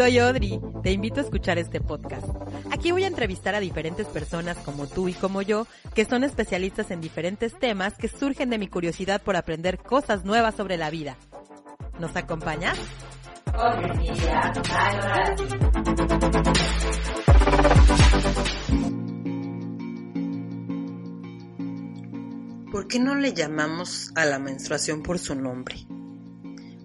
Soy Audrey, te invito a escuchar este podcast. Aquí voy a entrevistar a diferentes personas como tú y como yo, que son especialistas en diferentes temas que surgen de mi curiosidad por aprender cosas nuevas sobre la vida. ¿Nos acompañas? ¿Por qué no le llamamos a la menstruación por su nombre?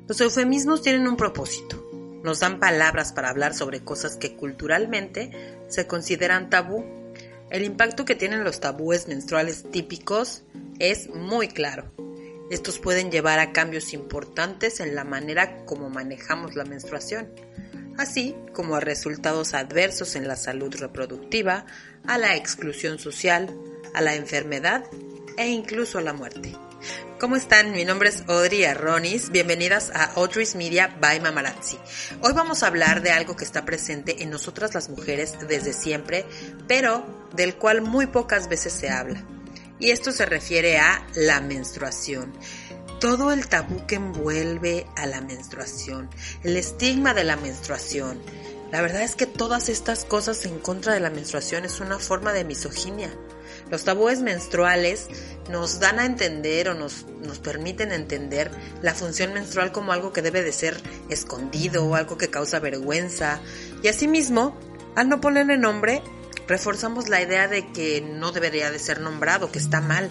Los eufemismos tienen un propósito. Nos dan palabras para hablar sobre cosas que culturalmente se consideran tabú. El impacto que tienen los tabúes menstruales típicos es muy claro. Estos pueden llevar a cambios importantes en la manera como manejamos la menstruación, así como a resultados adversos en la salud reproductiva, a la exclusión social, a la enfermedad e incluso a la muerte. ¿Cómo están? Mi nombre es Audrey Arronis. Bienvenidas a Audrey's Media by Mamarazzi. Hoy vamos a hablar de algo que está presente en nosotras las mujeres desde siempre, pero del cual muy pocas veces se habla. Y esto se refiere a la menstruación. Todo el tabú que envuelve a la menstruación, el estigma de la menstruación. La verdad es que todas estas cosas en contra de la menstruación es una forma de misoginia. Los tabúes menstruales nos dan a entender o nos, nos permiten entender la función menstrual como algo que debe de ser escondido o algo que causa vergüenza. Y asimismo, al no ponerle nombre, reforzamos la idea de que no debería de ser nombrado, que está mal.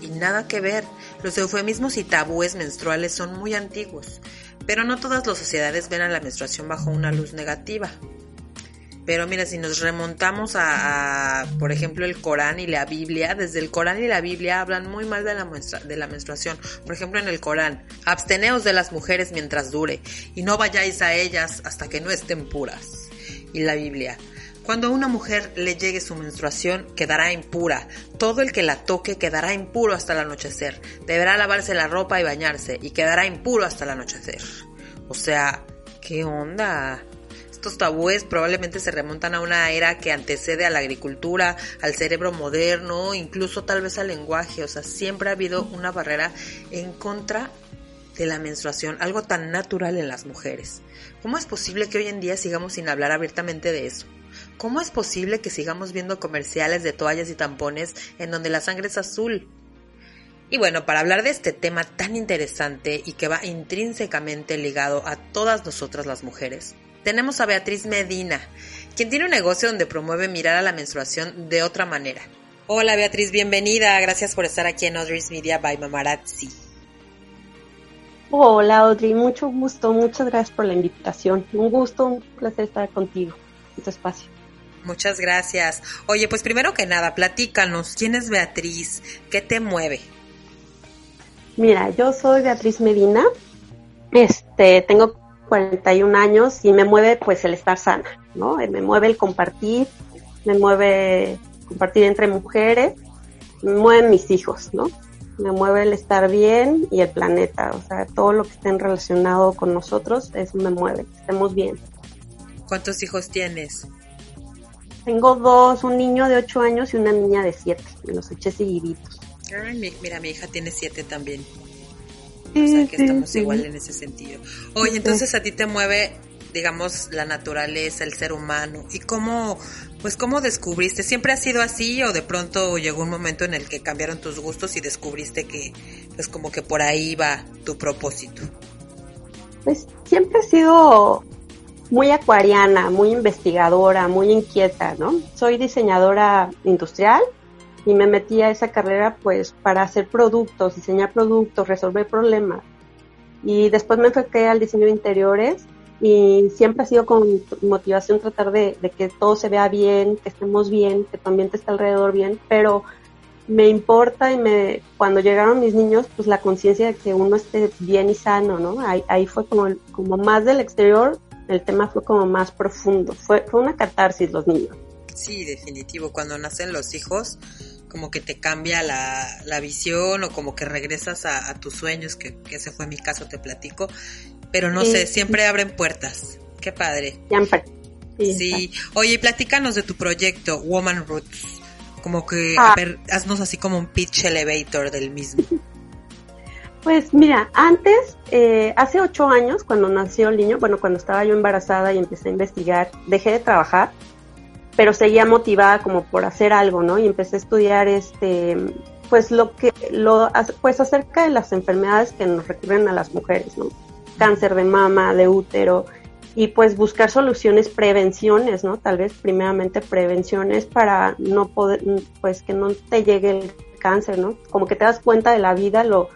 Y nada que ver. Los eufemismos y tabúes menstruales son muy antiguos, pero no todas las sociedades ven a la menstruación bajo una luz negativa. Pero mira, si nos remontamos a, por ejemplo, el Corán y la Biblia, desde el Corán y la Biblia hablan muy mal de la, de la menstruación. Por ejemplo, en el Corán, absteneos de las mujeres mientras dure y no vayáis a ellas hasta que no estén puras. Y la Biblia, cuando a una mujer le llegue su menstruación, quedará impura. Todo el que la toque quedará impuro hasta el anochecer. Deberá lavarse la ropa y bañarse, y quedará impuro hasta el anochecer. O sea, ¿qué onda? Estos tabúes probablemente se remontan a una era que antecede a la agricultura, al cerebro moderno, incluso tal vez al lenguaje. O sea, siempre ha habido una barrera en contra de la menstruación, algo tan natural en las mujeres. ¿Cómo es posible que hoy en día sigamos sin hablar abiertamente de eso? ¿Cómo es posible que sigamos viendo comerciales de toallas y tampones en donde la sangre es azul? Y bueno, para hablar de este tema tan interesante y que va intrínsecamente ligado a todas nosotras las mujeres, tenemos a Beatriz Medina, quien tiene un negocio donde promueve mirar a la menstruación de otra manera. Hola Beatriz, bienvenida. Gracias por estar aquí en Audrey's Media by Mamarazzi. Hola Audrey, mucho gusto, muchas gracias por la invitación. Un gusto, un placer estar contigo en tu espacio. Muchas gracias. Oye, pues primero que nada, platícanos, ¿quién es Beatriz? ¿Qué te mueve? Mira, yo soy Beatriz Medina. Este, tengo 41 años y me mueve pues el estar sana, ¿no? Me mueve el compartir, me mueve compartir entre mujeres, me mueven mis hijos, ¿no? Me mueve el estar bien y el planeta, o sea, todo lo que esté relacionado con nosotros, eso me mueve, que estemos bien. ¿Cuántos hijos tienes? Tengo dos, un niño de 8 años y una niña de 7, me los eché seguiditos. Ay, mira, mi hija tiene 7 también. O sea que estamos igual en ese sentido. Oye, entonces a ti te mueve, digamos, la naturaleza, el ser humano. ¿Y cómo, pues cómo descubriste? ¿Siempre ha sido así o de pronto llegó un momento en el que cambiaron tus gustos y descubriste que, pues como que por ahí va tu propósito? Pues siempre he sido muy acuariana, muy investigadora, muy inquieta, ¿no? Soy diseñadora industrial y me metí a esa carrera pues para hacer productos, diseñar productos, resolver problemas. Y después me enfoqué al diseño de interiores y siempre ha sido con motivación tratar de, que todo se vea bien, que estemos bien, que tu ambiente esté alrededor bien, pero me importa y me cuando llegaron mis niños pues la conciencia de que uno esté bien y sano, ¿no? Ahí, ahí fue como, como más del exterior, el tema fue como más profundo, fue, fue una catarsis los niños. Sí, definitivo, cuando nacen los hijos como que te cambia la, la visión o como que regresas a, tus sueños, que, ese fue mi caso, te platico. Pero no sé, siempre abren puertas. Qué padre. Siempre. Sí. Oye, platícanos de tu proyecto, Woman Roots. Como que, a ah. ver, haznos así como un pitch elevator del mismo. Pues mira, antes, eh, hace ocho años, cuando nació el niño, bueno, cuando estaba yo embarazada y empecé a investigar, dejé de trabajar, pero seguía motivada como por hacer algo, ¿no? Y empecé a estudiar este, pues lo que, lo, pues acerca de las enfermedades que nos recurren a las mujeres, ¿no? Cáncer de mama, de útero, y pues buscar soluciones, prevenciones, ¿no? Tal vez primeramente prevenciones para no poder, pues que no te llegue el cáncer, ¿no? Como que te das cuenta de la vida, lo,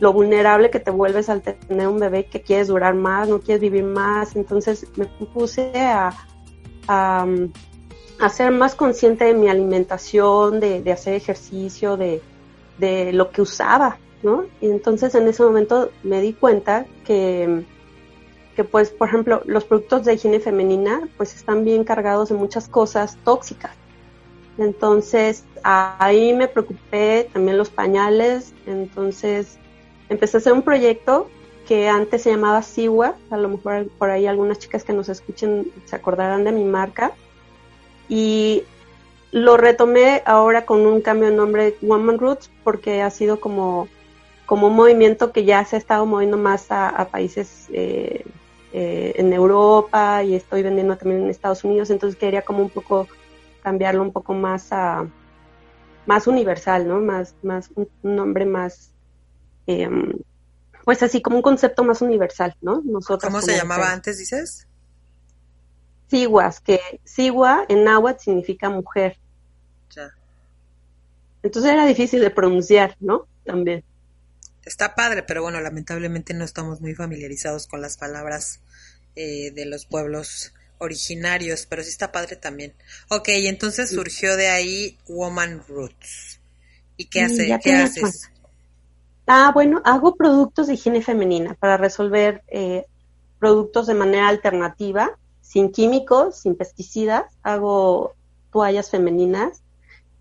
lo vulnerable que te vuelves al tener un bebé que quieres durar más, no quieres vivir más. Entonces me puse a, a, ser más consciente de mi alimentación, de, hacer ejercicio, de, de, lo que usaba, ¿no? Y entonces en ese momento me di cuenta que, que, pues, por ejemplo, los productos de higiene femenina, pues están bien cargados de muchas cosas tóxicas. Entonces ahí me preocupé, también los pañales, entonces empecé a hacer un proyecto que antes se llamaba Siwa, a lo mejor por ahí algunas chicas que nos escuchen se acordarán de mi marca, y lo retomé ahora con un cambio de nombre Woman Roots porque ha sido como, como un movimiento que ya se ha estado moviendo más a, países eh, eh, en Europa y estoy vendiendo también en Estados Unidos, entonces quería como un poco cambiarlo un poco más a más universal, ¿no? Más, más un nombre más Em, pues así como un concepto más universal, ¿no? Nosotros ¿Cómo se llamaba antes, dices? Siguas, que Sigua en náhuatl significa mujer. Ya. Entonces era difícil de pronunciar, ¿no? También. Está padre, pero bueno, lamentablemente no estamos muy familiarizados con las palabras eh, de los pueblos originarios, pero sí está padre también. Ok, entonces surgió de ahí Woman Roots. ¿Y qué, hace, ¿qué haces? Ah, bueno, hago productos de higiene femenina para resolver eh, productos de manera alternativa, sin químicos, sin pesticidas. Hago toallas femeninas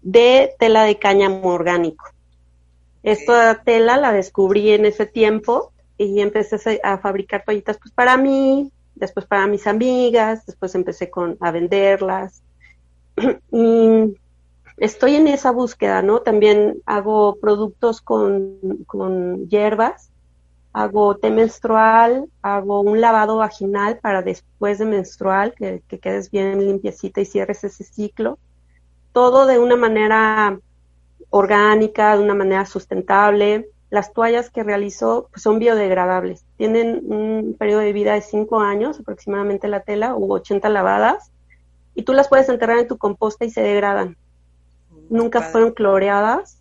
de tela de cáñamo orgánico. Esta tela la descubrí en ese tiempo y empecé a fabricar toallitas pues para mí, después para mis amigas, después empecé con a venderlas. y estoy en esa búsqueda, ¿no? También hago productos con, hierbas, hago té menstrual, hago un lavado vaginal para después de menstrual, que, quedes bien limpiecita y cierres ese ciclo. Todo de una manera orgánica, de una manera sustentable. Las toallas que realizo pues, son biodegradables. Tienen un periodo de vida de 5 años aproximadamente la tela, u 80 lavadas, y tú las puedes enterrar en tu composta y se degradan nunca fueron cloreadas.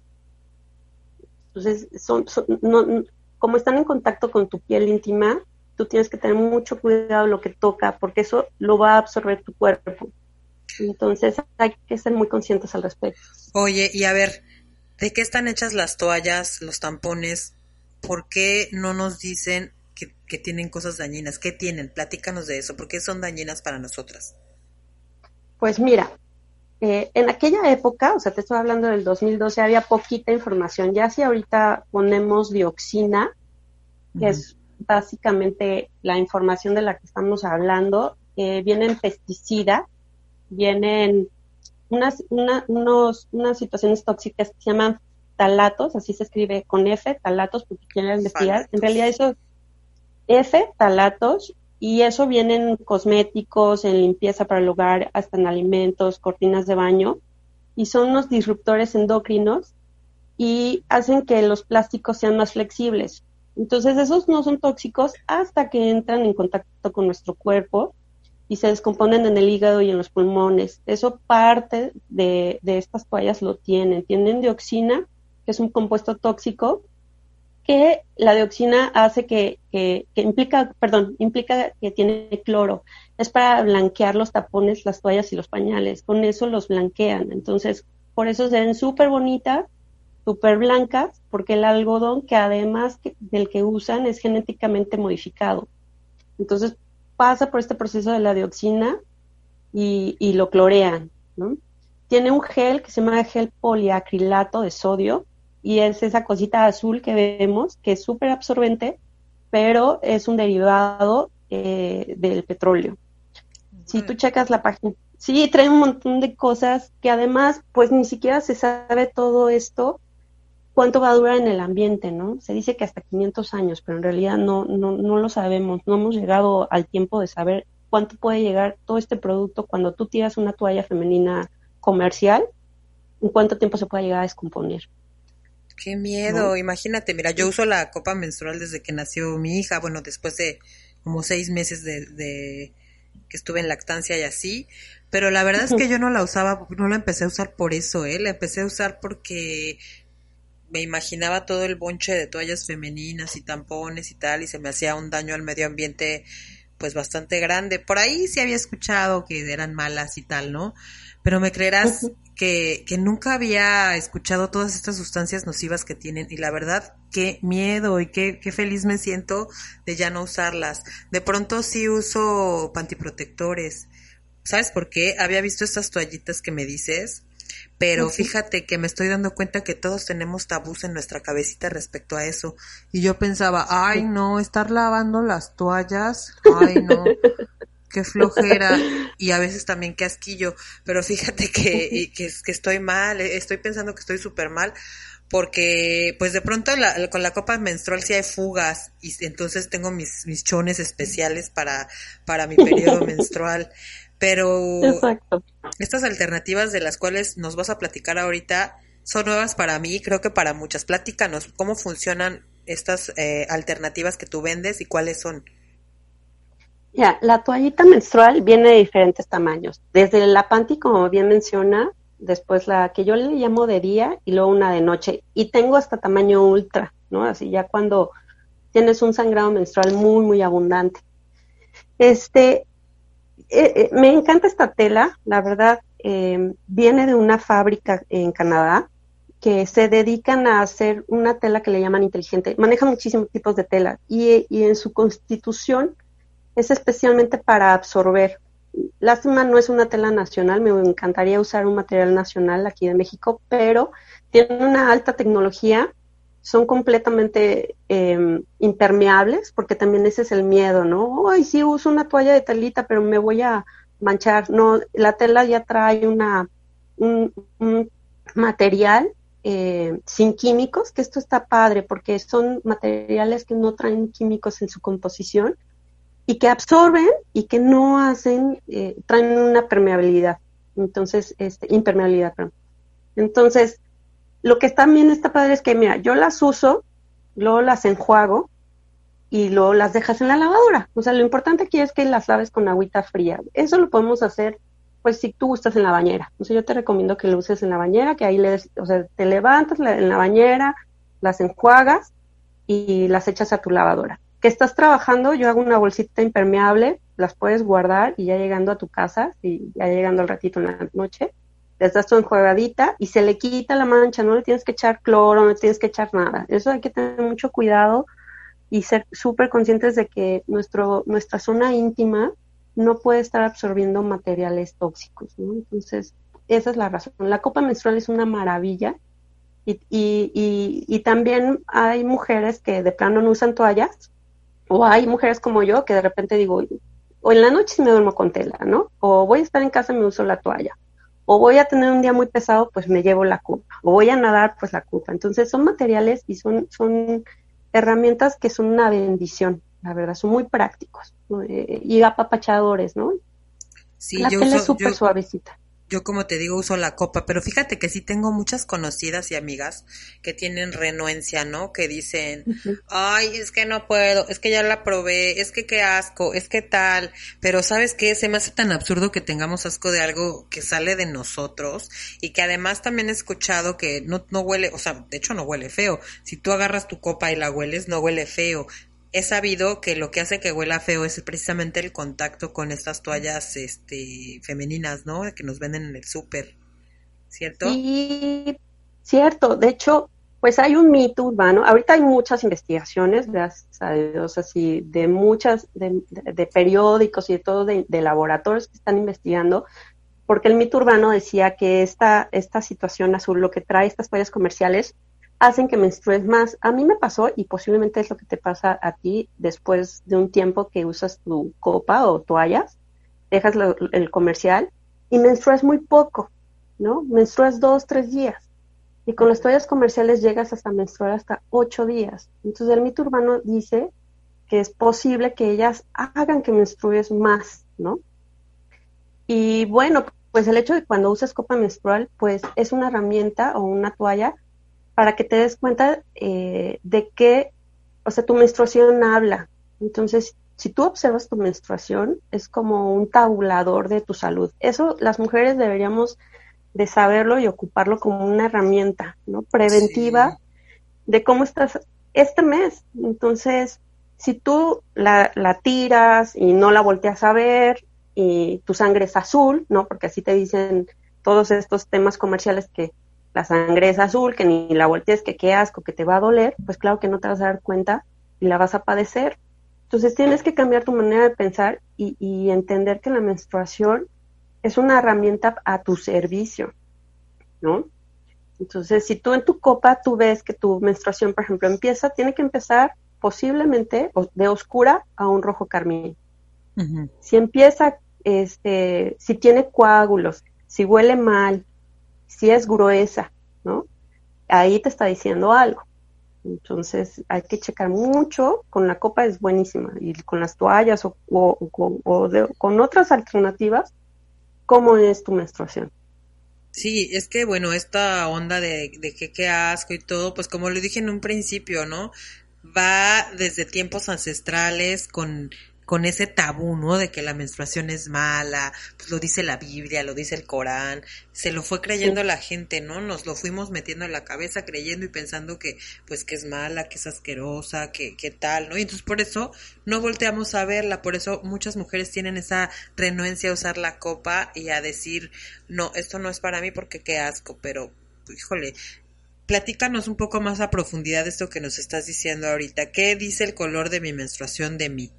Entonces, son, no, como están en contacto con tu piel íntima, tú tienes que tener mucho cuidado lo que toca, porque eso lo va a absorber tu cuerpo. Entonces, hay que ser muy conscientes al respecto. Oye, y a ver, ¿de qué están hechas las toallas, los tampones? ¿Por qué no nos dicen que, que tienen cosas dañinas? ¿Qué tienen? Platícanos de eso. ¿Por qué son dañinas para nosotras? Pues mira, eh, en aquella época, o sea, te estoy hablando del 2012, había poquita información. Ya si ahorita ponemos dioxina, que es básicamente la información de la que estamos hablando, eh, vienen pesticidas, vienen unas, unos, unas situaciones tóxicas que se llaman talatos, así se escribe con F, talatos, porque quieren investigar. En realidad eso, F, talatos, y eso viene en cosméticos, en limpieza para el hogar, hasta en alimentos, cortinas de baño, y son unos disruptores endocrinos y hacen que los plásticos sean más flexibles. Entonces esos no son tóxicos hasta que entran en contacto con nuestro cuerpo y se descomponen en el hígado y en los pulmones. Eso parte de, de estas toallas lo tienen. Tienen dioxina, que es un compuesto tóxico, que la dioxina hace que, que, implica, perdón, implica que tiene cloro. Es para blanquear los tapones, las toallas y los pañales. Con eso los blanquean. Entonces, por eso se ven súper bonitas, súper blancas, porque el algodón, que además del que usan, es genéticamente modificado. Entonces, pasa por este proceso de la dioxina y, y lo clorean, ¿no? Tiene un gel que se llama gel poliacrilato de sodio, y es esa cosita azul que vemos, que es súper absorbente, pero es un derivado eh, del petróleo. Si tú checas la página, sí, trae un montón de cosas que además, pues ni siquiera se sabe todo esto, cuánto va a durar en el ambiente, ¿no? Se dice que hasta 500 años, pero en realidad no, no, no lo sabemos, no hemos llegado al tiempo de saber cuánto puede llegar todo este producto cuando tú tiras una toalla femenina comercial, en cuánto tiempo se puede llegar a descomponer. Qué miedo, imagínate, mira, yo uso la copa menstrual desde que nació mi hija, bueno, después de como seis meses de, de que estuve en lactancia y así, pero la verdad es que yo no la usaba, no la empecé a usar por eso, ¿eh? La empecé a usar porque me imaginaba todo el bonche de toallas femeninas y tampones y tal, y se me hacía un daño al medio ambiente pues bastante grande. Por ahí sí había escuchado que eran malas y tal, ¿no? Pero me creerás que, que nunca había escuchado todas estas sustancias nocivas que tienen y la verdad, qué miedo y qué, qué feliz me siento de ya no usarlas. De pronto sí uso pantiprotectores. ¿Sabes por qué? Había visto estas toallitas que me dices pero fíjate que me estoy dando cuenta que todos tenemos tabús en nuestra cabecita respecto a eso. Y yo pensaba, ay no, estar lavando las toallas, ay no, qué flojera. Y a veces también qué asquillo. Pero fíjate que, que, que estoy mal, estoy pensando que estoy súper mal. Porque, pues de pronto con la copa menstrual sí hay fugas y entonces tengo mis, mis chones especiales para, para mi periodo menstrual. Pero estas alternativas de las cuales nos vas a platicar ahorita son nuevas para mí, creo que para muchas. Platícanos cómo funcionan estas eh, alternativas que tú vendes y cuáles son. Ya, la toallita menstrual viene de diferentes tamaños. Desde la panty, como bien menciona, después la que yo le llamo de día y luego una de noche. Y tengo hasta tamaño ultra, ¿no? Así ya cuando tienes un sangrado menstrual muy, muy abundante. Este, eh, eh, me encanta esta tela, la verdad, eh, viene de una fábrica en Canadá que se dedican a hacer una tela que le llaman inteligente. Maneja muchísimos tipos de tela y en su constitución es especialmente para absorber. Lástima, no es una tela nacional, me encantaría usar un material nacional aquí de México, pero tiene una alta tecnología son completamente em, impermeables, porque también ese es el miedo, ¿no? Ay, sí, uso una toalla de telita, pero me voy a manchar. No, la tela ya trae una, un, material eh, sin químicos, que esto está padre, porque son materiales que no traen químicos en su composición y que absorben y que no hacen, eh, traen una permeabilidad. Entonces, este, impermeabilidad, perdón. Entonces, lo que también está padre es que, mira, yo las uso, luego las enjuago y luego las dejas en la lavadora. O sea, lo importante aquí es que las laves con agüita fría. Eso lo podemos hacer, pues, si tú gustas en la bañera. O sea, yo te recomiendo que lo uses en la bañera, que ahí le, o sea, te levantas en la bañera, las enjuagas y las echas a tu lavadora. Que estás trabajando, yo hago una bolsita impermeable, las puedes guardar y ya llegando a tu casa, y ya llegando al ratito en la noche, les das tu enjuagadita y se le quita la mancha, no le tienes que echar cloro, no le tienes que echar nada. Eso hay que tener mucho cuidado y ser súper conscientes de que nuestro, nuestra zona íntima no puede estar absorbiendo materiales tóxicos, ¿no? Entonces, esa es la razón. La copa menstrual es una maravilla y, y, y, también hay mujeres que de plano no usan toallas o hay mujeres como yo que de repente digo, o en la noche me duermo con tela, ¿no? O voy a estar en casa y me uso la toalla o voy a tener un día muy pesado, pues me llevo la culpa, o voy a nadar, pues la culpa. Entonces son materiales y son, son herramientas que son una bendición, la verdad, son muy prácticos eh, y apapachadores, ¿no? Sí, la yo es súper suavecita yo como te digo uso la copa, pero fíjate que sí tengo muchas conocidas y amigas que tienen renuencia, ¿no? Que dicen, ay, es que no puedo, es que ya la probé, es que qué asco, es que tal, pero ¿sabes qué? Se me hace tan absurdo que tengamos asco de algo que sale de nosotros y que además también he escuchado que no, no huele, o sea, de hecho no huele feo. Si tú agarras tu copa y la hueles, no huele feo he sabido que lo que hace que huela feo es precisamente el contacto con estas toallas este, femeninas, ¿no? Que nos venden en el súper, ¿cierto? Sí, cierto. De hecho, pues hay un mito urbano. Ahorita hay muchas investigaciones, gracias a Dios, así, de muchas, de, periódicos y de todo, de, de, laboratorios que están investigando, porque el mito urbano decía que esta, esta situación azul, lo que trae estas toallas comerciales, hacen que menstrues más. A mí me pasó y posiblemente es lo que te pasa a ti después de un tiempo que usas tu copa o toallas, dejas el comercial y menstruas muy poco, ¿no? Menstruas dos, tres días. Y con las toallas comerciales llegas hasta menstruar hasta ocho días. Entonces el mito urbano dice que es posible que ellas hagan que menstrues más, ¿no? Y bueno, pues el hecho de cuando usas copa menstrual, pues es una herramienta o una toalla para que te des cuenta eh, de que, o sea, tu menstruación habla. Entonces, si tú observas tu menstruación, es como un tabulador de tu salud. Eso las mujeres deberíamos de saberlo y ocuparlo como una herramienta, ¿no? Preventiva de cómo estás este mes. Entonces, si tú la, la, tiras y no la volteas a ver y tu sangre es azul, ¿no? Porque así te dicen todos estos temas comerciales que la sangre es azul, que ni la voltees, que qué asco, que te va a doler, pues claro que no te vas a dar cuenta y la vas a padecer. Entonces tienes que cambiar tu manera de pensar y, y entender que la menstruación es una herramienta a tu servicio, ¿no? Entonces, si tú en tu copa tú ves que tu menstruación, por ejemplo, empieza, tiene que empezar posiblemente de oscura a un rojo carmín. Si empieza, este, si tiene coágulos, si huele mal, si es gruesa, ¿no? Ahí te está diciendo algo. Entonces hay que checar mucho, con la copa es buenísima y con las toallas o, con otras alternativas, cómo es tu menstruación. Sí, es que bueno, esta onda de, de que qué asco y todo, pues como lo dije en un principio, ¿no? Va desde tiempos ancestrales con con ese tabú, ¿no? De que la menstruación es mala, pues lo dice la Biblia, lo dice el Corán, se lo fue creyendo la gente, ¿no? Nos lo fuimos metiendo en la cabeza creyendo y pensando que, pues que es mala, que es asquerosa, que, que tal, ¿no? Y entonces por eso no volteamos a verla, por eso muchas mujeres tienen esa renuencia a usar la copa y a decir, no, esto no es para mí porque qué asco, pero, híjole, platícanos un poco más a profundidad de esto que nos estás diciendo ahorita. ¿Qué dice el color de mi menstruación de mí?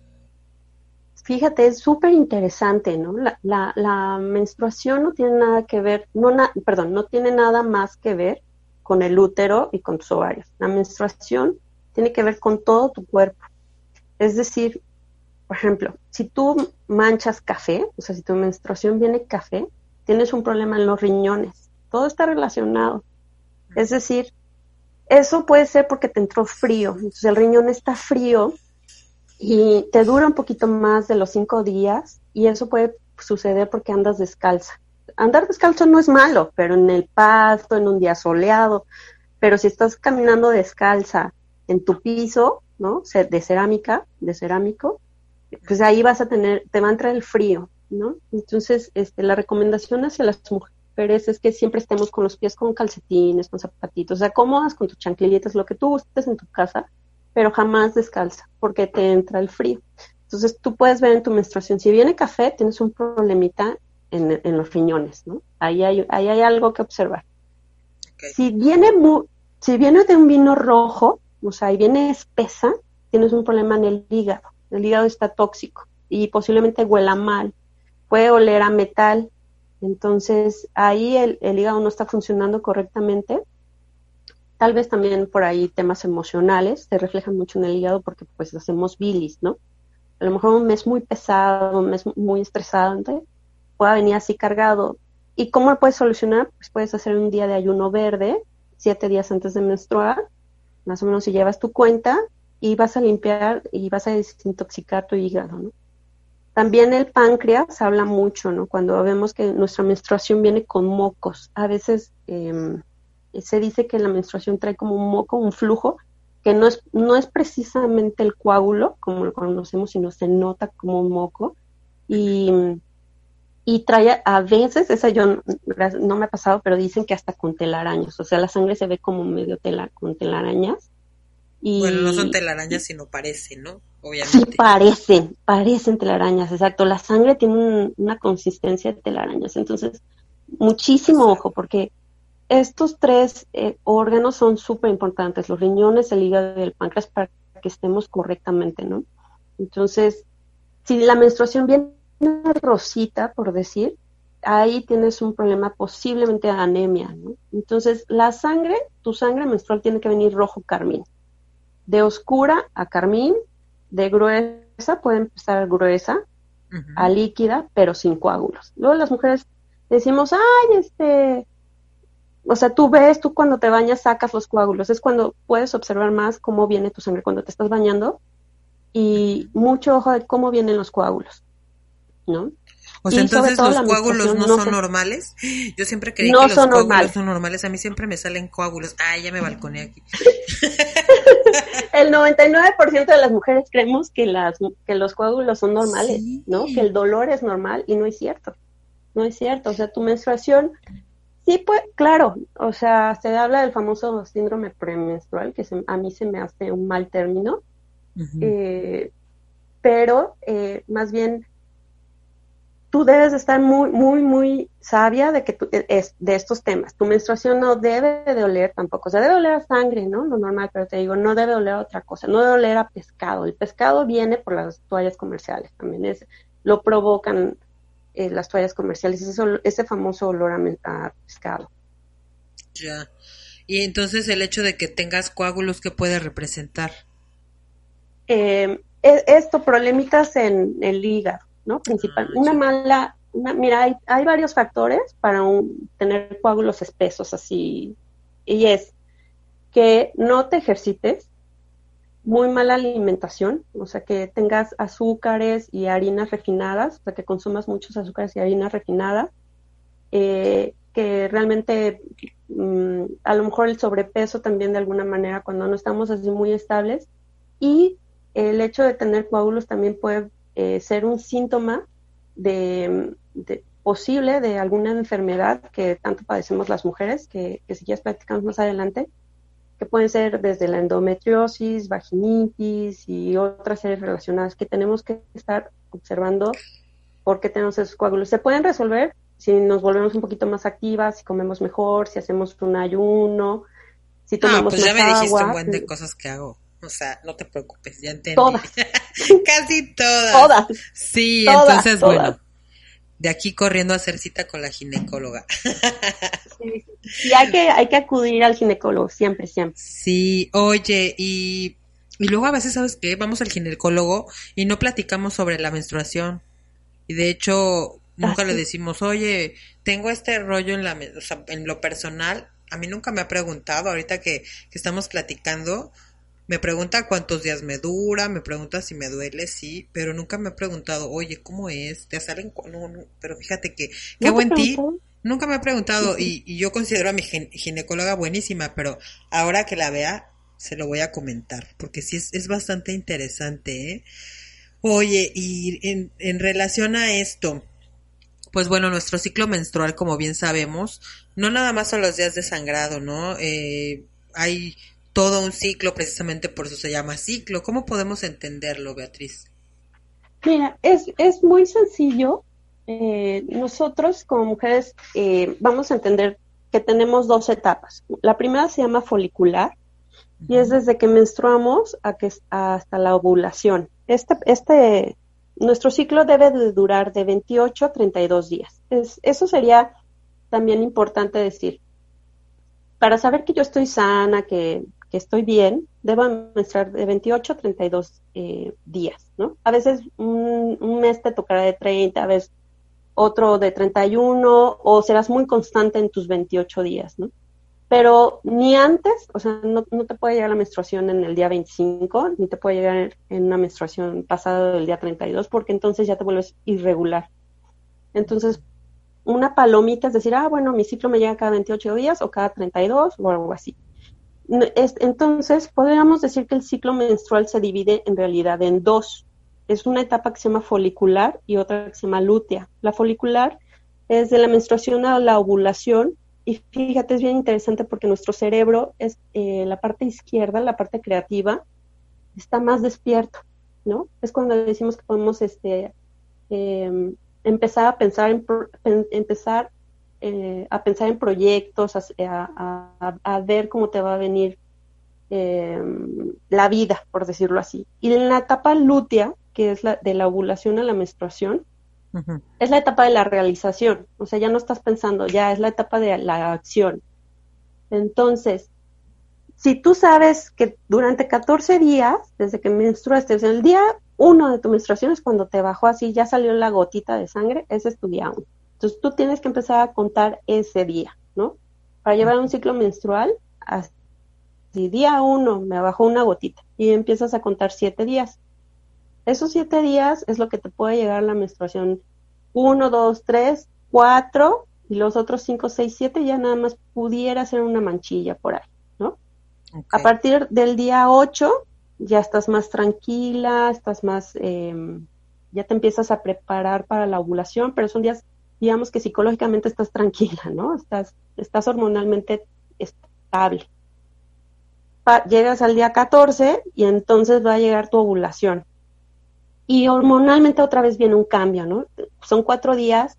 Fíjate, es súper interesante, ¿no? La, menstruación no tiene nada que ver, no perdón, no tiene nada más que ver con el útero y con tus ovarios. La menstruación tiene que ver con todo tu cuerpo. Es decir, por ejemplo, si tú manchas café, o sea, si tu menstruación viene café, tienes un problema en los riñones. Todo está relacionado. Es decir, eso puede ser porque te entró frío. Entonces el riñón está frío y te dura un poquito más de los cinco días y eso puede suceder porque andas descalza. Andar descalzo no es malo, pero en el pasto, en un día soleado, pero si estás caminando descalza en tu piso, ¿no? De cerámica, de cerámico, pues ahí vas a tener, te va a entrar el frío, ¿no? Entonces, este, la recomendación hacia las mujeres es que siempre estemos con los pies con calcetines, con zapatitos, o sea, con tus chanclilletas, lo que tú gustes en tu casa, pero jamás descalza porque te entra el frío. Entonces tú puedes ver en tu menstruación, si viene café, tienes un problemita en, los riñones, ¿no? Ahí hay, ahí hay algo que observar. Si, viene si viene de un vino rojo, o sea, y viene espesa, tienes un problema en el hígado. El hígado está tóxico y posiblemente huela mal. Puede oler a metal. Entonces ahí el hígado no está funcionando correctamente Tal vez también por ahí temas emocionales se reflejan mucho en el hígado porque pues hacemos bilis, ¿no? A lo mejor un mes muy pesado, un mes muy estresante, pueda venir así cargado. ¿Y cómo lo puedes solucionar? Pues puedes hacer un día de ayuno verde, siete días antes de menstruar, más o menos si llevas tu cuenta y vas a limpiar y vas a desintoxicar tu hígado, ¿no? También el páncreas habla mucho, ¿no? Cuando vemos que nuestra menstruación viene con mocos, a veces eh, se dice que la menstruación trae como un moco, un flujo, que no es, no es precisamente el coágulo, como lo conocemos, sino se nota como un moco. Y, y trae a veces, esa yo no, me ha pasado, pero dicen que hasta con telarañas, o sea, la sangre se ve como medio tela, con telarañas. Y, bueno, no son telarañas, sino parecen, ¿no? Obviamente. Sí, parecen, parecen telarañas, exacto. La sangre tiene una consistencia de telarañas, entonces, muchísimo ojo, porque estos tres eh, órganos son súper importantes, los riñones, el hígado y el páncreas, para que estemos correctamente, ¿no? Entonces, si la menstruación viene rosita, por decir, ahí tienes un problema posiblemente de anemia, ¿no? Entonces, la sangre, tu sangre menstrual tiene que venir rojo carmín. De oscura a carmín, de gruesa, puede empezar gruesa, a líquida, pero sin coágulos. Luego las mujeres decimos, ay, este, o sea, tú ves, tú cuando te bañas sacas los coágulos, es cuando puedes observar más cómo viene tu sangre cuando te estás bañando y mucho ojo de cómo vienen los coágulos, ¿no? O sea, entonces los coágulos no, son, normales. Yo siempre creí que los coágulos son normales. A mí siempre me salen coágulos. Ah, ya me balconé aquí. el 99% de las mujeres creemos que, las, que los coágulos son normales, ¿no? Que el dolor es normal y no es cierto. No es cierto. O sea, tu menstruación, sí, pues, claro. O sea, se habla del famoso síndrome premenstrual, que a mí se me hace un mal término. eh, pero eh, más bien tú debes estar muy, muy, muy sabia de que es, de estos temas. Tu menstruación no debe de oler tampoco, o sea, debe oler a sangre, ¿no? Lo normal, pero te digo, no debe oler a otra cosa, no debe oler a pescado. El pescado viene por las toallas comerciales, también es, lo provocan eh, las toallas comerciales, ese, ese famoso olor a, pescado. Ya. Y entonces el hecho de que tengas coágulos, ¿qué puede representar? Eh, esto, problemitas en el hígado ¿no? Principal. Ah, una mala, mira, hay, hay, varios factores para tener coágulos espesos así, y es que no te ejercites, muy mala alimentación, o sea, que tengas azúcares y harinas refinadas, o sea, que consumas muchos azúcares y harinas refinadas, eh, que realmente mm, a lo mejor el sobrepeso también de alguna manera cuando no estamos así muy estables y el hecho de tener coágulos también puede eh, ser un síntoma de, posible de alguna enfermedad que tanto padecemos las mujeres, que, si quieres platicamos más adelante, que pueden ser desde la endometriosis, vaginitis y otras series relacionadas que tenemos que estar observando por qué tenemos esos coágulos. Se pueden resolver si nos volvemos un poquito más activas, si comemos mejor, si hacemos un ayuno, si tomamos pues ya me dijiste un buen de cosas que hago. O sea, no te preocupes, ya entendí. Todas. Casi todas. Todas. Sí, entonces, bueno, de aquí corriendo a hacer cita con la ginecóloga. sí, sí, hay que, hay que acudir al ginecólogo, siempre, siempre. Sí, oye, y, y luego a veces, ¿sabes qué? Vamos al ginecólogo y no platicamos sobre la menstruación. Y de hecho, nunca le decimos, oye, tengo este rollo en, la, o sea, en lo personal. A mí nunca me ha preguntado, ahorita que, que estamos platicando, me pregunta cuántos días me dura, me pregunta si me duele, sí, pero nunca me ha preguntado, oye, ¿cómo es? ¿Te salen? No, no, pero fíjate que, qué buen ti. Nunca me ha preguntado y, y, yo considero a mi ginecóloga buenísima, pero ahora que la vea, se lo voy a comentar, porque sí es, es bastante interesante, ¿eh? Oye, y en, en relación a esto, pues bueno, nuestro ciclo menstrual, como bien sabemos, no nada más son los días de sangrado, ¿no? Eh, hay todo un ciclo, precisamente por eso se llama ciclo. ¿Cómo podemos entenderlo, Beatriz? Mira, es, es muy sencillo. Eh, nosotros como mujeres eh, vamos a entender que tenemos dos etapas. La primera se llama folicular y es desde que menstruamos a que, hasta la ovulación. Este, este, nuestro ciclo debe de durar de 28 a 32 días. Es, eso sería también importante decir. Para saber que yo estoy sana, que que estoy bien, debo menstruar de 28 a 32 eh, días, ¿no? A veces un, mes te tocará de 30, a veces otro de 31, o serás muy constante en tus 28 días, ¿no? Pero ni antes, o sea, no, te puede llegar la menstruación en el día 25, ni te puede llegar en una menstruación pasada del día 32, porque entonces ya te vuelves irregular. Entonces, una palomita es decir, ah, bueno, mi ciclo me llega cada 28 días o cada 32 o algo así. Entonces, podríamos decir que el ciclo menstrual se divide en realidad en dos. Es una etapa que se llama folicular y otra que se llama lútea. La folicular es de la menstruación a la ovulación y fíjate, es bien interesante porque nuestro cerebro es eh, la parte izquierda, la parte creativa, está más despierto, ¿no? Es cuando decimos que podemos este, em, empezar a pensar en, empezar eh, a pensar en proyectos, a, ver cómo te va a venir eh, la vida, por decirlo así. Y en la etapa lútea, que es la de la ovulación a la menstruación, es la etapa de la realización. O sea, ya no estás pensando, ya es la etapa de la acción. Entonces, si tú sabes que durante 14 días, desde que menstruaste, o el día uno de tu menstruación es cuando te bajó así, ya salió la gotita de sangre, ese es tu día uno. Entonces tú tienes que empezar a contar ese día, ¿no? para llevar un ciclo menstrual, así, día uno me bajó una gotita y empiezas a contar siete días. Esos siete días es lo que te puede llegar la menstruación uno, dos, tres, cuatro, y los otros cinco, seis, siete ya nada más pudiera ser una manchilla por ahí, ¿no? A partir del día ocho ya estás más tranquila, estás más, em, ya te empiezas a preparar para la ovulación, pero son días, digamos que psicológicamente estás tranquila, ¿no? Estás, estás hormonalmente estable. llegas al día 14 y entonces va a llegar tu ovulación. Y hormonalmente otra vez viene un cambio, ¿no? Son cuatro días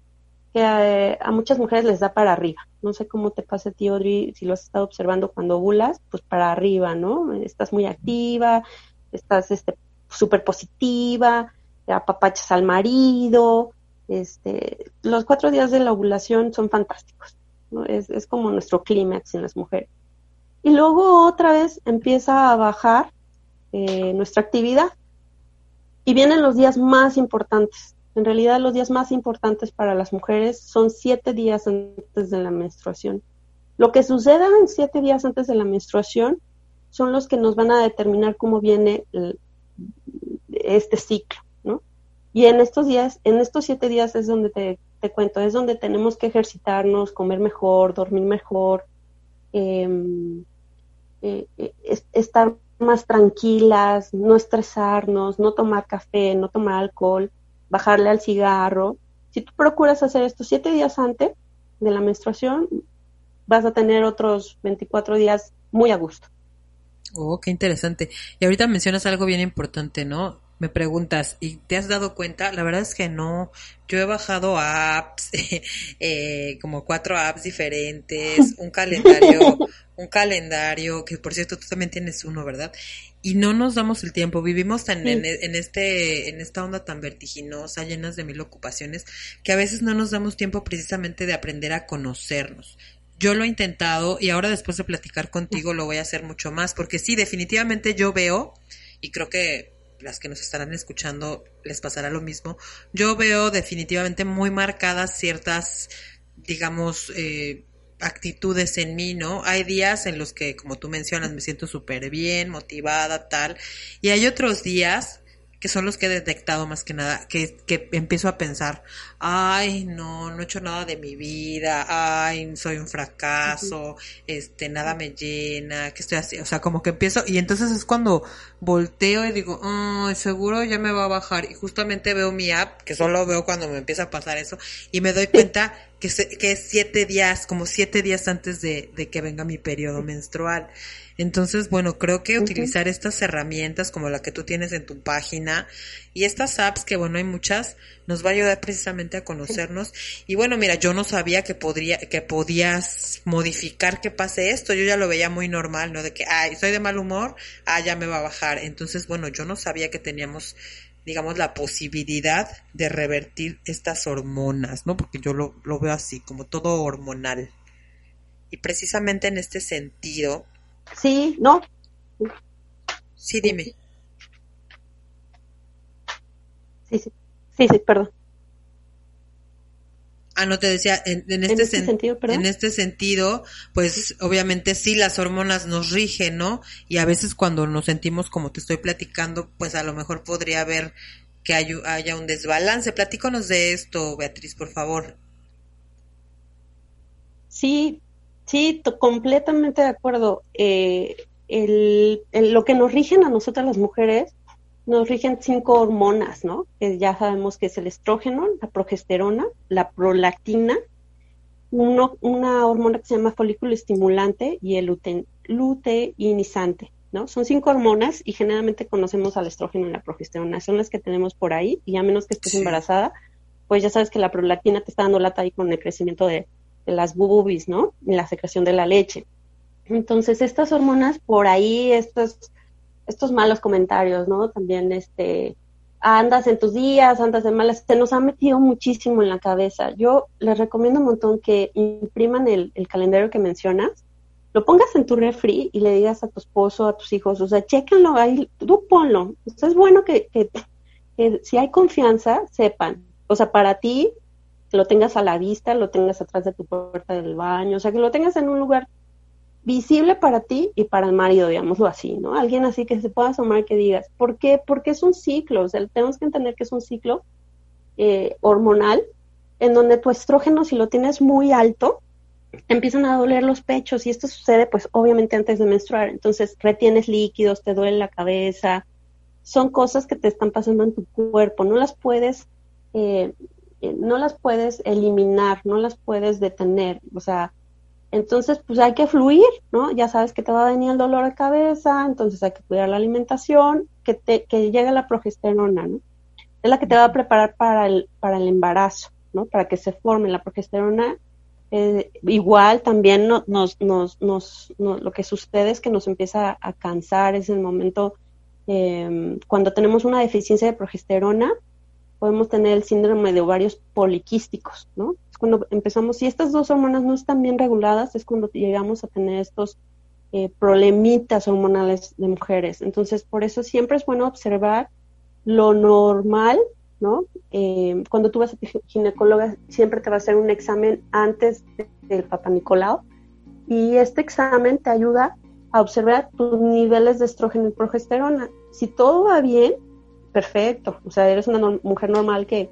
que eh, a, muchas mujeres les da para arriba. No sé cómo te pasa a ti, Audrey, si lo has estado observando cuando ovulas, pues para arriba, ¿no? Estás muy activa, estás este súper positiva, apapachas al marido, este, los cuatro días de la ovulación son fantásticos, ¿no? es, como nuestro clímax en las mujeres. Y luego otra vez empieza a bajar eh, nuestra actividad y vienen los días más importantes, en realidad los días más importantes para las mujeres son siete días antes de la menstruación. Lo que suceda en siete días antes de la menstruación son los que nos van a determinar cómo viene este ciclo. Y en estos días, en estos siete días es donde te, cuento, es donde tenemos que ejercitarnos, comer mejor, dormir mejor, em, eh, eh, estar más tranquilas, no estresarnos, no tomar café, no tomar alcohol, bajarle al cigarro. Si tú procuras hacer esto siete días antes de la menstruación, vas a tener otros 24 días muy a gusto. Oh, qué interesante. Y ahorita mencionas algo bien importante, ¿no? Me preguntas, ¿y te has dado cuenta? La verdad es que no. Yo he bajado apps, eh, como cuatro apps diferentes, un calendario, un calendario, que por cierto tú también tienes uno, ¿verdad? y no nos damos el tiempo. Vivimos tan en, en, este, en esta onda tan vertiginosa, llenas de mil ocupaciones, que a veces no nos damos tiempo precisamente de aprender a conocernos. Yo lo he intentado y ahora después de platicar contigo lo voy a hacer mucho más, porque sí, definitivamente yo veo, y creo que las que nos estarán escuchando les pasará lo mismo, yo veo definitivamente muy marcadas ciertas, digamos, eh, actitudes en mí, ¿no? Hay días en los que, como tú mencionas, me siento súper bien, motivada, tal, y hay otros días que son los que he detectado más que nada, que, que empiezo a pensar, ay, no, no he hecho nada de mi vida, ay, soy un fracaso, este, nada me llena, ¿qué estoy haciendo? O sea, como que empiezo, y entonces es cuando volteo y digo, ay, seguro ya me va a bajar, y justamente veo mi app, que solo veo cuando me empieza a pasar eso, y me doy cuenta que, que es siete días, como siete días antes de, de que venga mi periodo menstrual. Entonces, bueno, creo que utilizar estas herramientas como la que tú tienes en tu página y estas apps, que bueno, hay muchas, nos va a ayudar precisamente a conocernos. Y bueno, mira, yo no sabía que podría, que podías modificar que pase esto. Yo ya lo veía muy normal, ¿no? De que, ay, soy de mal humor, ah, ya me va a bajar. Entonces, bueno, yo no sabía que teníamos digamos, la posibilidad de revertir estas hormonas, ¿no? Porque yo lo, lo veo así, como todo hormonal. Y precisamente en este sentido, Sí, ¿no? Sí, dime. Sí, sí, sí, sí perdón. Ah, no te decía, en, este, este sentido, en este sentido, pues obviamente sí las hormonas nos rigen, ¿no? Y a veces cuando nos sentimos como te estoy platicando, pues a lo mejor podría haber que haya un desbalance. Platícanos de esto, Beatriz, por favor. Sí, Sí, completamente de acuerdo. Eh, el, lo que nos rigen a nosotras las mujeres, nos rigen cinco hormonas, ¿no? Que ya sabemos que es el estrógeno, la progesterona, la prolactina, uno, una hormona que se llama folículo estimulante y el luteinizante, ¿no? Son cinco hormonas y generalmente conocemos al estrógeno y la progesterona, son las que tenemos por ahí y a menos que estés embarazada, pues ya sabes que la prolactina te está dando lata ahí con el crecimiento de, las bubis, ¿no? Y la secreción de la leche. Entonces, estas hormonas, por ahí, estos, estos malos comentarios, ¿no? También, este, andas en tus días, andas de malas, se nos ha metido muchísimo en la cabeza. Yo les recomiendo un montón que impriman el, calendario que mencionas, lo pongas en tu refri y le digas a tu esposo, a tus hijos, o sea, chéquenlo ahí, tú ponlo. es bueno que, que, que si hay confianza, sepan. O sea, para ti, que lo tengas a la vista, lo tengas atrás de tu puerta del baño, o sea, que lo tengas en un lugar visible para ti y para el marido, digámoslo así, ¿no? Alguien así que se pueda asomar que digas, ¿por qué? Porque es un ciclo, o sea, tenemos que entender que es un ciclo eh, hormonal en donde tu estrógeno, si lo tienes muy alto, empiezan a doler los pechos y esto sucede pues obviamente antes de menstruar, entonces retienes líquidos, te duele la cabeza, son cosas que te están pasando en tu cuerpo, no las puedes, eh, no las puedes eliminar, no las puedes detener, o sea, entonces, pues hay que fluir, ¿no? Ya sabes que te va a venir el dolor de cabeza, entonces hay que cuidar la alimentación, que, te, que llegue la progesterona, ¿no? Es la que te va a preparar para el, para el embarazo, ¿no? Para que se forme la progesterona. Eh, igual también nos, nos, nos, lo que sucede es que nos empieza a cansar, es el momento eh, cuando tenemos una deficiencia de progesterona, podemos tener el síndrome de ovarios poliquísticos, ¿no? Es cuando empezamos, si estas dos hormonas no están bien reguladas, es cuando llegamos a tener estos eh, problemitas hormonales de mujeres. Entonces, por eso siempre es bueno observar lo normal, ¿no? Eh, cuando tú vas a tu ginecóloga, siempre te va a hacer un examen antes del papá Nicolau, y este examen te ayuda a observar tus niveles de estrógeno y progesterona. Si todo va bien, perfecto, o sea, eres una mujer normal que,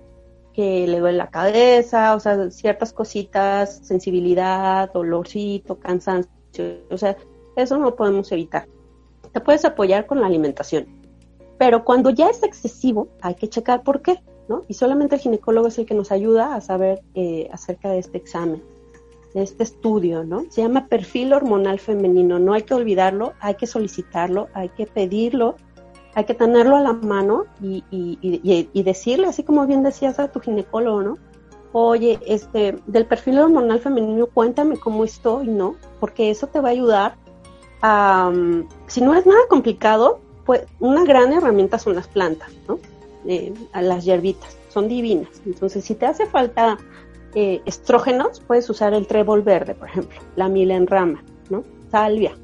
que le duele la cabeza, o sea, ciertas cositas, sensibilidad, dolorcito, cansancio, o sea, eso no podemos evitar. Te puedes apoyar con la alimentación, pero cuando ya es excesivo, hay que checar por qué, ¿no? Y solamente el ginecólogo es el que nos ayuda a saber eh, acerca de este examen, de este estudio, ¿no? Se llama perfil hormonal femenino, no hay que olvidarlo, hay que solicitarlo, hay que pedirlo hay que tenerlo a la mano y, decirle, así como bien decías a tu ginecólogo, ¿no? Oye, este, del perfil hormonal femenino, cuéntame cómo estoy, ¿no? Porque eso te va a ayudar a, mm, si no es nada complicado, pues una gran herramienta son las plantas, ¿no? Eh, a las hierbitas, son divinas. Entonces, si te hace falta eh, estrógenos, puedes usar el trébol verde, por ejemplo, la milenrama, ¿no? Salvia,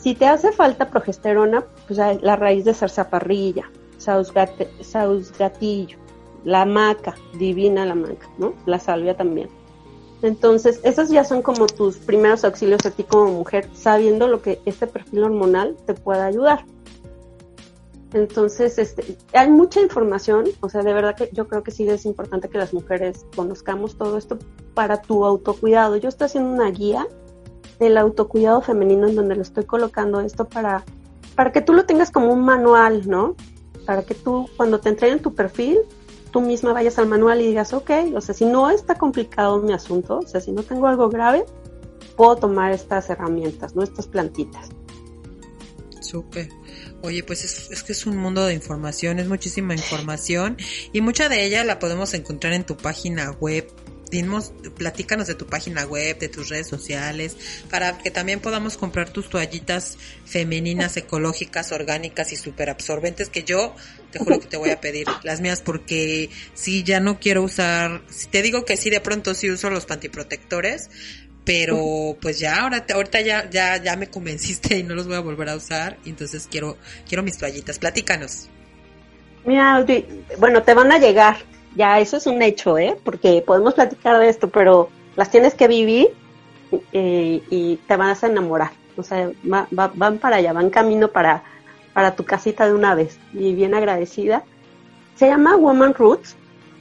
si te hace falta progesterona, pues la raíz de zarzaparrilla, sausgatillo, la maca, divina la maca, ¿no? La salvia también. Entonces, esos ya son como tus primeros auxilios a ti como mujer, sabiendo lo que este perfil hormonal te puede ayudar. Entonces, este, hay mucha información, o sea, de verdad que yo creo que sí es importante que las mujeres conozcamos todo esto para tu autocuidado. Yo estoy haciendo una guía del autocuidado femenino en donde lo estoy colocando esto para, para que tú lo tengas como un manual, ¿no? Para que tú cuando te entreguen tu perfil, tú misma vayas al manual y digas, ok, o sea, si no está complicado mi asunto, o sea, si no tengo algo grave, puedo tomar estas herramientas, ¿no? Estas plantitas. Súper. Oye, pues es, es, que es un mundo de información, es muchísima información y mucha de ella la podemos encontrar en tu página web Dimos, platícanos de tu página web, de tus redes sociales, para que también podamos comprar tus toallitas femeninas, ecológicas, orgánicas y súper absorbentes, que yo te juro que te voy a pedir las mías porque si ya no quiero usar, si te digo que sí, de pronto sí uso los pantiprotectores, pero pues ya ahora ahorita ya ya ya me convenciste y no los voy a volver a usar entonces quiero quiero mis toallitas. Platícanos. Mira bueno te van a llegar ya eso es un hecho, ¿eh? Porque podemos platicar de esto, pero las tienes que vivir eh, y te vas a enamorar. O sea, van para allá, van camino para, para tu casita de una vez y bien agradecida. Se llama Woman Roots,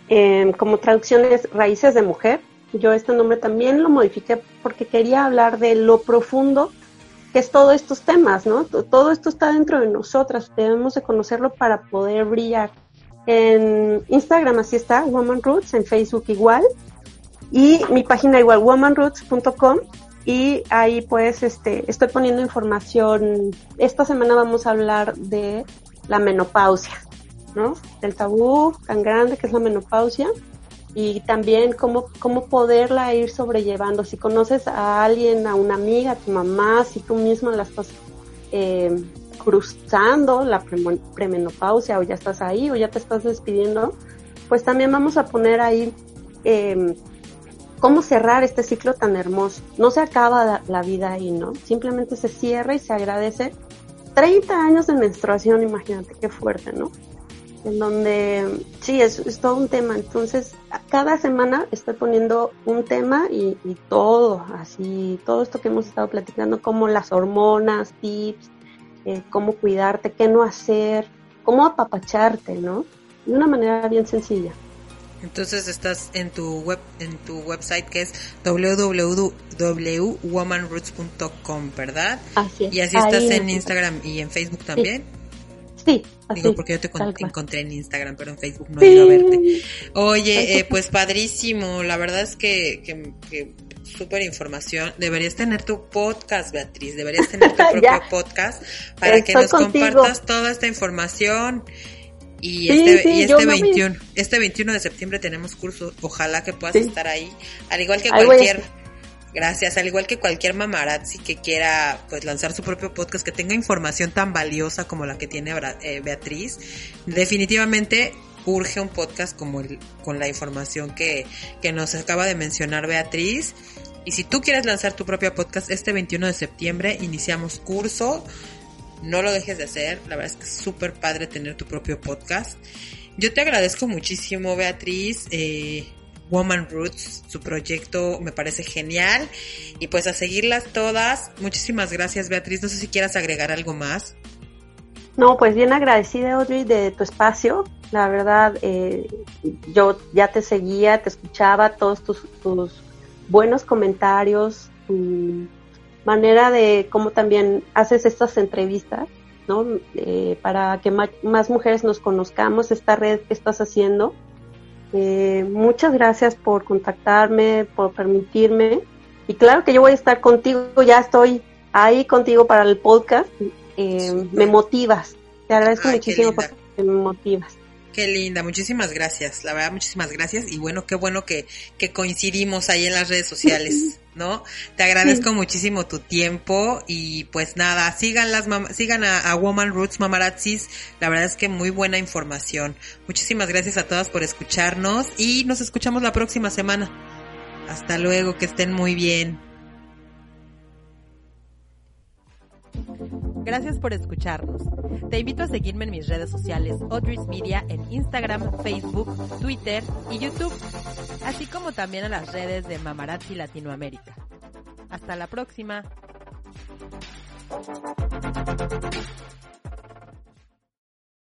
eh, como traducción es Raíces de Mujer. Yo este nombre también lo modifiqué porque quería hablar de lo profundo que es todos estos temas, ¿no? Todo esto está dentro de nosotras, debemos de conocerlo para poder brillar. En Instagram así está, Woman Roots, en Facebook igual. Y mi página igual, womanroots.com. Y ahí pues este, estoy poniendo información. Esta semana vamos a hablar de la menopausia, ¿no? Del tabú tan grande que es la menopausia y también cómo, cómo poderla ir sobrellevando. Si conoces a alguien, a una amiga, a tu mamá, si tú misma la estás eh, cruzando la premenopausia o ya estás ahí o ya te estás despidiendo, pues también vamos a poner ahí eh, cómo cerrar este ciclo tan hermoso. No se acaba la, vida ahí, ¿no? Simplemente se cierra y se agradece 30 años de menstruación, imagínate qué fuerte, ¿no? en donde sí, es, todo un tema. Entonces, cada semana estoy poniendo un tema y, y, todo, así, todo esto que hemos estado platicando, como las hormonas, tips, eh, cómo cuidarte, qué no hacer, cómo apapacharte, ¿no? De una manera bien sencilla. Entonces estás en tu web, en tu website que es www.womanroots.com, ¿verdad? Así es. Y así estás en Instagram y en Facebook también. Sí. Así, Digo, porque yo te encontré en Instagram, pero en Facebook no he ido a verte. Oye, eh, pues padrísimo. La verdad es que, que, que súper información. Deberías tener tu podcast, Beatriz. Deberías tener tu propio podcast para Estoy que nos contigo. compartas toda esta información. Y este, sí, y este no 21, este 21 de septiembre tenemos curso. Ojalá que puedas Sí. estar ahí. Al igual que cualquier, gracias, al igual que cualquier mamarazzi que quiera pues lanzar su propio podcast, que tenga información tan valiosa como la que tiene eh, Beatriz, definitivamente urge un podcast como el, con la información que, que nos acaba de mencionar Beatriz. Y si tú quieres lanzar tu propio podcast, este 21 de septiembre iniciamos curso. No lo dejes de hacer. La verdad es que es súper padre tener tu propio podcast. Yo te agradezco muchísimo, Beatriz. Eh, Woman Roots, su proyecto me parece genial. Y pues a seguirlas todas. Muchísimas gracias, Beatriz. No sé si quieras agregar algo más. No, pues bien agradecida, Audrey, de tu espacio. La verdad, eh, yo ya te seguía, te escuchaba todos tus, tus buenos comentarios, tu manera de cómo también haces estas entrevistas, ¿no? Eh, para que más mujeres nos conozcamos, esta red que estás haciendo. Eh, muchas gracias por contactarme, por permitirme. Y claro que yo voy a estar contigo, ya estoy ahí contigo para el podcast. Eh, me motivas. Te agradezco Ay, muchísimo porque me motivas. Qué linda, muchísimas gracias. La verdad, muchísimas gracias. Y bueno, qué bueno que, que coincidimos ahí en las redes sociales, ¿no? Te agradezco muchísimo tu tiempo y pues nada, sigan las sigan a, a Woman Roots Mamarazzis. La verdad es que muy buena información. Muchísimas gracias a todas por escucharnos y nos escuchamos la próxima semana. Hasta luego, que estén muy bien. Gracias por escucharnos. Te invito a seguirme en mis redes sociales Audrey's Media en Instagram, Facebook, Twitter y YouTube, así como también a las redes de Mamarazzi Latinoamérica. Hasta la próxima.